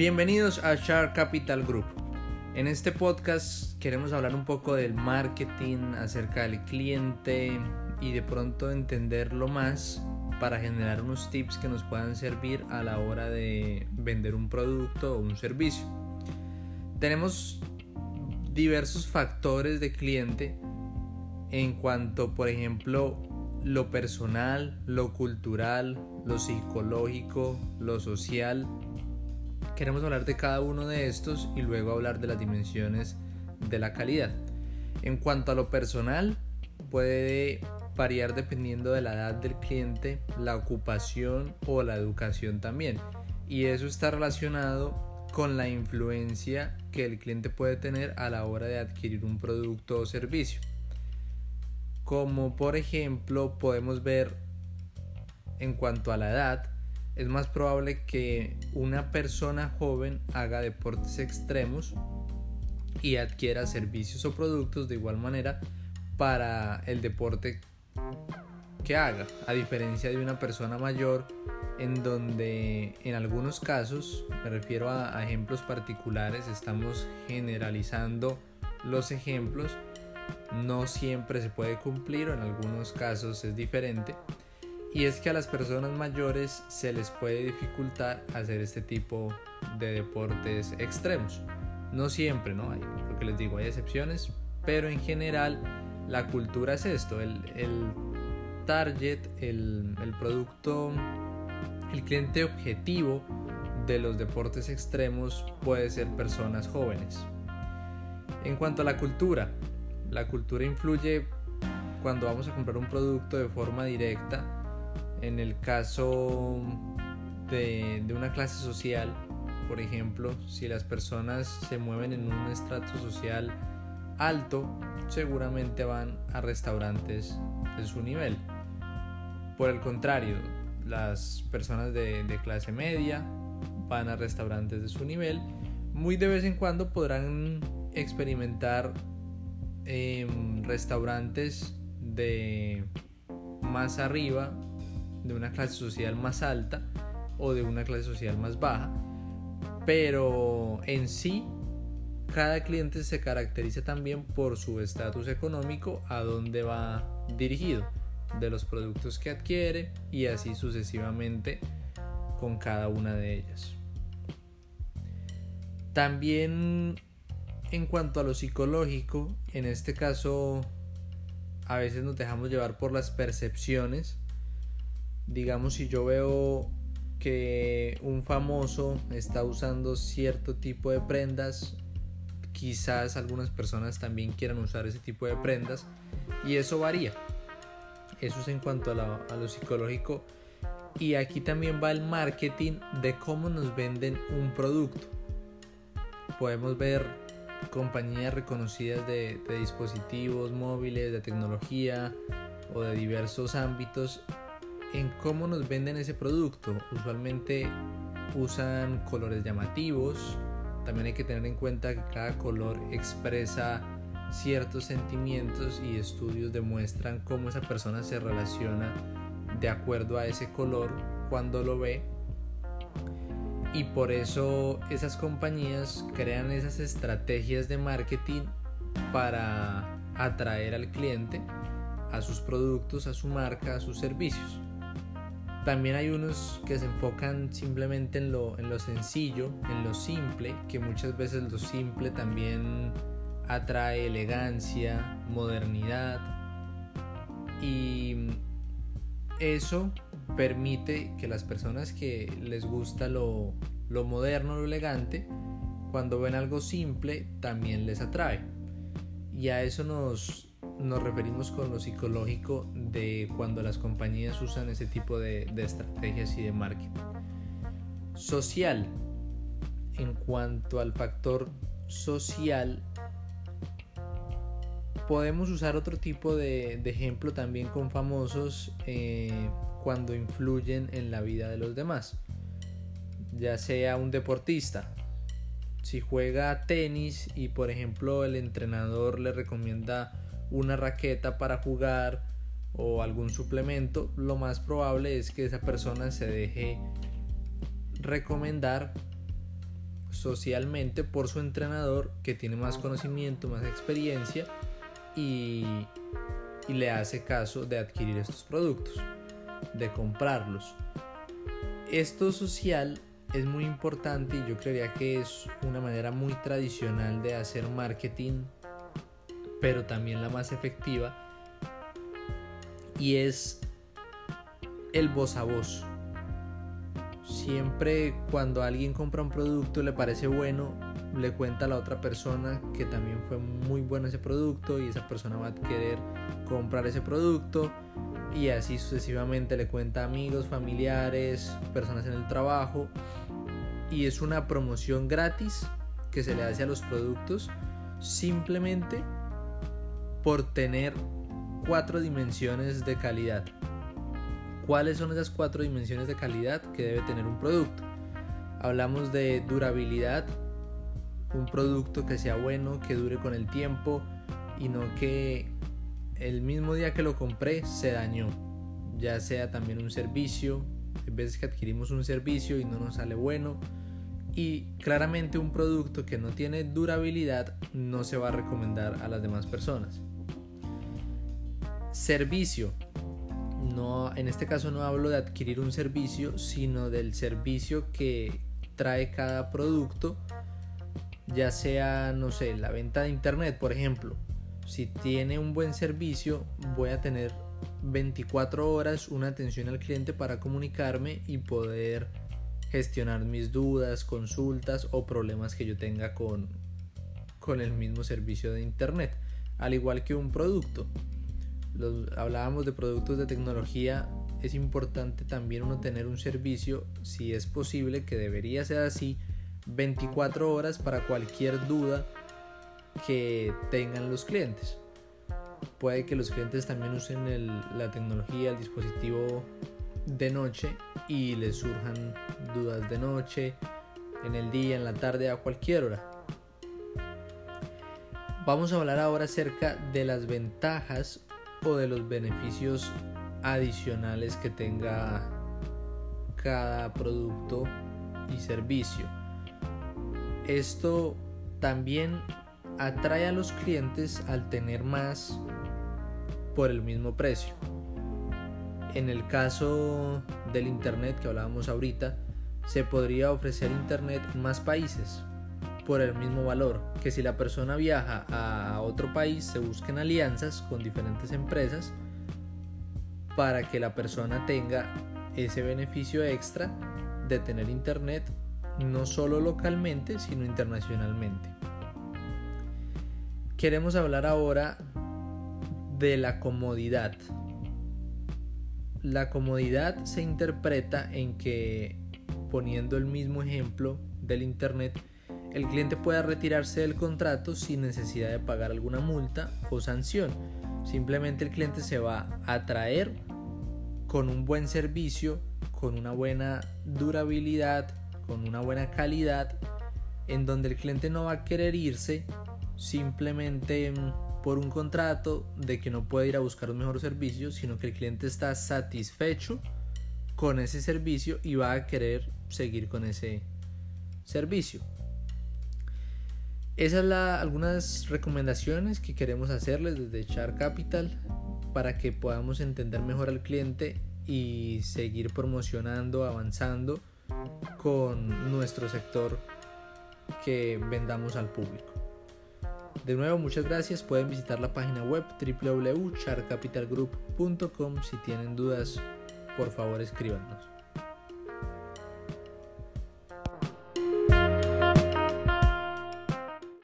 Bienvenidos a Shark Capital Group. En este podcast queremos hablar un poco del marketing, acerca del cliente y de pronto entenderlo más para generar unos tips que nos puedan servir a la hora de vender un producto o un servicio. Tenemos diversos factores de cliente en cuanto, por ejemplo, lo personal, lo cultural, lo psicológico, lo social Queremos hablar de cada uno de estos y luego hablar de las dimensiones de la calidad. En cuanto a lo personal, puede variar dependiendo de la edad del cliente, la ocupación o la educación también. Y eso está relacionado con la influencia que el cliente puede tener a la hora de adquirir un producto o servicio. Como por ejemplo podemos ver en cuanto a la edad, es más probable que una persona joven haga deportes extremos y adquiera servicios o productos de igual manera para el deporte que haga, a diferencia de una persona mayor en donde en algunos casos, me refiero a, ejemplos particulares, estamos generalizando los ejemplos, no siempre se puede cumplir o en algunos casos es diferente y es que a las personas mayores se les puede dificultar hacer este tipo de deportes extremos. No siempre, ¿no? Hay, porque les digo, hay excepciones, pero en general la cultura es esto, el, target, el, el producto, el cliente objetivo de los deportes extremos puede ser personas jóvenes. En cuanto a la cultura, la cultura influye cuando vamos a comprar un producto de forma directa en el caso de, una clase social, por ejemplo, si las personas se mueven en un estrato social alto, seguramente van a restaurantes de su nivel. Por el contrario, las personas de, clase media van a restaurantes de su nivel. Muy de vez en cuando podrán experimentar em, restaurantes de más arriba de una clase social más alta o de una clase social más baja, pero en sí cada cliente se caracteriza también por su estatus económico, a dónde va dirigido, de los productos que adquiere y así sucesivamente con cada una de ellas. También en cuanto a lo psicológico, en este caso a veces nos dejamos llevar por las percepciones digamos si yo veo que un famoso está usando cierto tipo de prendas, quizás algunas personas también quieran usar ese tipo de prendas y eso varía. Eso es en cuanto a, lo psicológico. Y aquí también va el marketing de cómo nos venden un producto. Podemos ver compañías reconocidas de dispositivos móviles, de tecnología o de diversos ámbitos en cómo nos venden ese producto. Usualmente usan colores llamativos. También hay que tener en cuenta que cada color expresa ciertos sentimientos y estudios demuestran cómo esa persona se relaciona de acuerdo a ese color cuando lo ve. Y por eso esas compañías crean esas estrategias de marketing para atraer al cliente a sus productos, a su marca, a sus servicios. También hay unos que se enfocan simplemente en lo, en lo sencillo, en lo simple, que muchas veces lo simple también atrae elegancia, modernidad y eso permite que las personas que les gusta lo, lo moderno, lo elegante, cuando ven algo simple también les atrae. Y a eso nos, nos referimos con lo psicológico de cuando las compañías usan ese tipo de, estrategias y de marketing. Social. En cuanto al factor social, podemos usar otro tipo de, ejemplo también con famosos eh, cuando influyen en la vida de los demás. Ya sea un deportista, si juega tenis y por ejemplo el entrenador le recomienda una raqueta para jugar o algún suplemento, lo más probable es que esa persona se deje recomendar socialmente por su entrenador que tiene más conocimiento, más experiencia y, le hace caso de adquirir estos productos, de comprarlos. Esto social es muy importante y yo creería que es una manera muy tradicional de hacer marketing, pero también la más efectiva. Y es el voz a voz. Siempre cuando alguien compra un producto le parece bueno, le cuenta a la otra persona que también fue muy bueno ese producto y esa persona va a querer comprar ese producto y así sucesivamente le cuenta a amigos, familiares, personas en el trabajo y es una promoción gratis que se le hace a los productos simplemente por tener cuatro dimensiones de calidad. ¿Cuáles son esas cuatro dimensiones de calidad que debe tener un producto? Hablamos de durabilidad, un producto que sea bueno, que dure con el tiempo y no que el mismo día que lo compré se dañó. Ya sea también un servicio, hay veces que adquirimos un servicio y no nos sale bueno. Y claramente un producto que no tiene durabilidad no se va a recomendar a las demás personas. Servicio. No, en este caso no hablo de adquirir un servicio, sino del servicio que trae cada producto, ya sea, no sé, la venta de internet, por ejemplo si tiene un buen servicio, voy a tener 24 horas una atención al cliente para comunicarme y poder gestionar mis dudas, consultas o problemas que yo tenga con, con el mismo servicio de internet. Al igual que un producto. hablábamos de productos de tecnología. Es importante también uno tener un servicio, si es posible, que debería ser así, 24 horas para cualquier duda que tengan los clientes. Puede que los clientes también usen la tecnología, el dispositivo de noche y les surjan dudas de noche, en el día, en la tarde, a cualquier hora. Vamos a hablar ahora acerca de las ventajas o de los beneficios adicionales que tenga cada producto y servicio. Esto también atrae a los clientes al tener más por el mismo precio. En el caso del Internet que hablábamos ahorita, se podría ofrecer Internet en más países por el mismo valor, que si la persona viaja a otro país se busquen alianzas con diferentes empresas para que la persona tenga ese beneficio extra de tener Internet no solo localmente, sino internacionalmente. Queremos hablar ahora de la comodidad. La comodidad se interpreta en que, poniendo el mismo ejemplo del Internet, el cliente pueda retirarse del contrato sin necesidad de pagar alguna multa o sanción. Simplemente el cliente se va a traer con un buen servicio, con una buena durabilidad, con una buena calidad, en donde el cliente no va a querer irse simplemente mm, por un contrato de que no puede ir a buscar un mejor servicio, sino que el cliente está satisfecho con ese servicio y va a querer seguir con ese servicio. Esas son algunas recomendaciones que queremos hacerles desde Char Capital para que podamos entender mejor al cliente y seguir promocionando, avanzando con nuestro sector que vendamos al público. De nuevo, muchas gracias. Pueden visitar la página web www.charcapitalgroup.com. Si tienen dudas, por favor escríbanos.